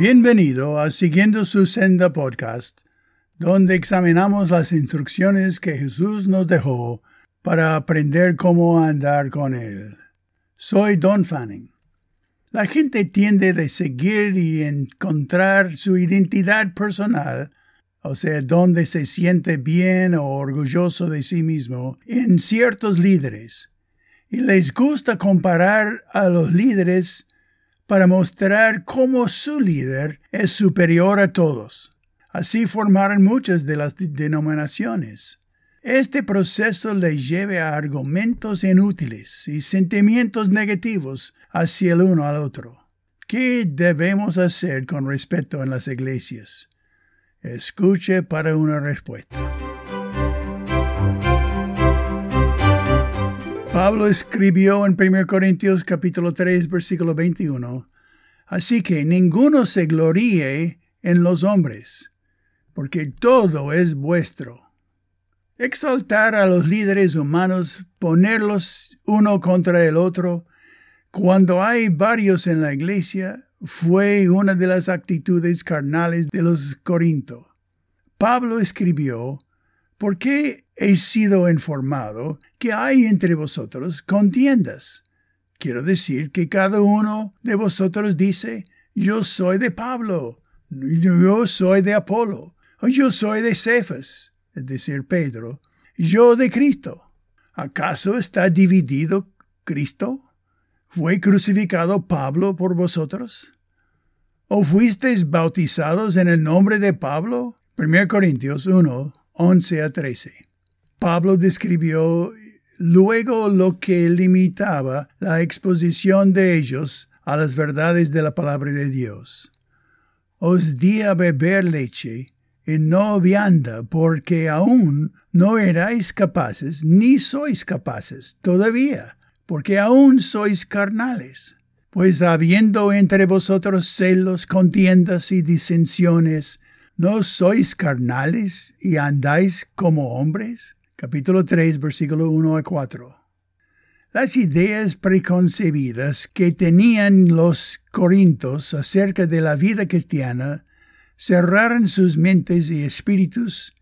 Bienvenido a Siguiendo su Senda podcast, donde examinamos las instrucciones que Jesús nos dejó para aprender cómo andar con Él. Soy Don Fanning. La gente tiende a seguir y encontrar su identidad personal, o sea, donde se siente bien o orgulloso de sí mismo, en ciertos líderes. Y les gusta comparar a los líderes para mostrar cómo su líder es superior a todos. Así formaron muchas de las denominaciones. Este proceso le lleva a argumentos inútiles y sentimientos negativos hacia el uno al otro. ¿Qué debemos hacer con respecto en las iglesias? Escuche para una respuesta. Pablo escribió en 1 Corintios capítulo 3 versículo 21, Así que ninguno se gloríe en los hombres, porque todo es vuestro exaltar a los líderes humanos, ponerlos uno contra el otro, cuando hay varios en la iglesia, fue una de las actitudes carnales de los Corinto. Pablo escribió, ¿Por qué he sido informado que hay entre vosotros contiendas? Quiero decir que cada uno de vosotros dice, yo soy de Pablo, yo soy de Apolo, yo soy de Cefas es decir, Pedro, yo de Cristo. ¿Acaso está dividido Cristo? ¿Fue crucificado Pablo por vosotros? ¿O fuisteis bautizados en el nombre de Pablo? 1 Corintios 1, 11 a 13. Pablo describió luego lo que limitaba la exposición de ellos a las verdades de la palabra de Dios. Os di a beber leche en no vianda, porque aún no erais capaces, ni sois capaces todavía, porque aún sois carnales. Pues habiendo entre vosotros celos, contiendas y disensiones, ¿no sois carnales y andáis como hombres? Capítulo 3, versículo 1 a 4. Las ideas preconcebidas que tenían los corintos acerca de la vida cristiana cerraran sus mentes y espíritus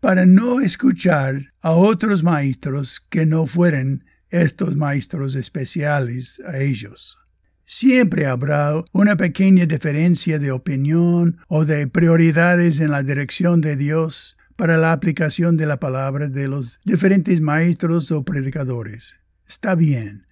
para no escuchar a otros maestros que no fueran estos maestros especiales a ellos. Siempre habrá una pequeña diferencia de opinión o de prioridades en la dirección de Dios para la aplicación de la palabra de los diferentes maestros o predicadores. Está bien,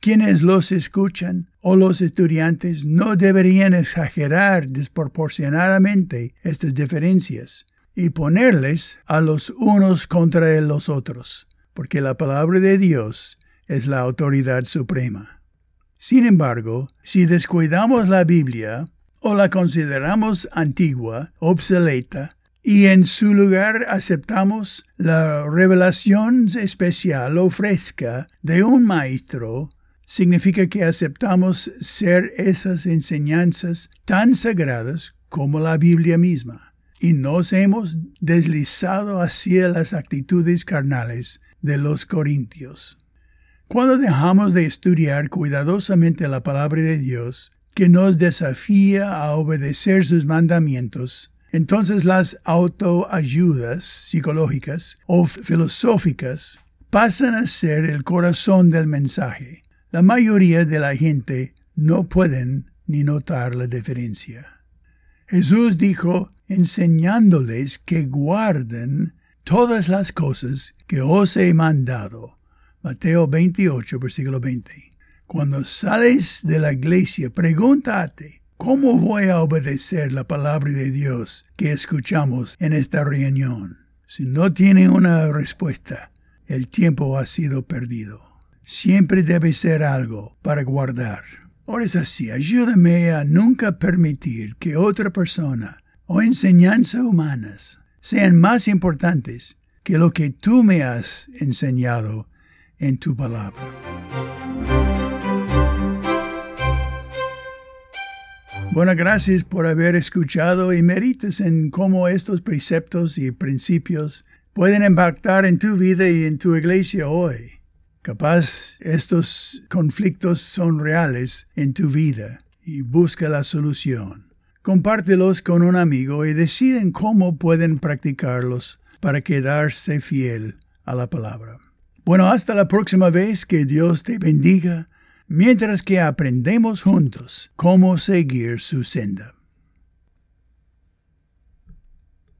quienes los escuchan o los estudiantes no deberían exagerar desproporcionadamente estas diferencias y ponerles a los unos contra los otros, porque la palabra de Dios es la autoridad suprema. Sin embargo, si descuidamos la Biblia o la consideramos antigua, obsoleta, y en su lugar aceptamos la revelación especial o fresca de un maestro significa que aceptamos ser esas enseñanzas tan sagradas como la Biblia misma, y nos hemos deslizado hacia las actitudes carnales de los corintios. Cuando dejamos de estudiar cuidadosamente la palabra de Dios, que nos desafía a obedecer sus mandamientos, entonces las autoayudas psicológicas o filosóficas pasan a ser el corazón del mensaje la mayoría de la gente no pueden ni notar la diferencia. Jesús dijo enseñándoles que guarden todas las cosas que os he mandado. Mateo 28, versículo 20. Cuando sales de la iglesia, pregúntate, ¿cómo voy a obedecer la palabra de Dios que escuchamos en esta reunión? Si no tiene una respuesta, el tiempo ha sido perdido siempre debe ser algo para guardar. Ahora es así, ayúdame a nunca permitir que otra persona o enseñanza humanas sean más importantes que lo que tú me has enseñado en tu palabra. Bueno, gracias por haber escuchado y merites en cómo estos preceptos y principios pueden impactar en tu vida y en tu iglesia hoy. Capaz estos conflictos son reales en tu vida y busca la solución. compártelos con un amigo y deciden cómo pueden practicarlos para quedarse fiel a la palabra. Bueno, hasta la próxima vez que Dios te bendiga mientras que aprendemos juntos cómo seguir su senda.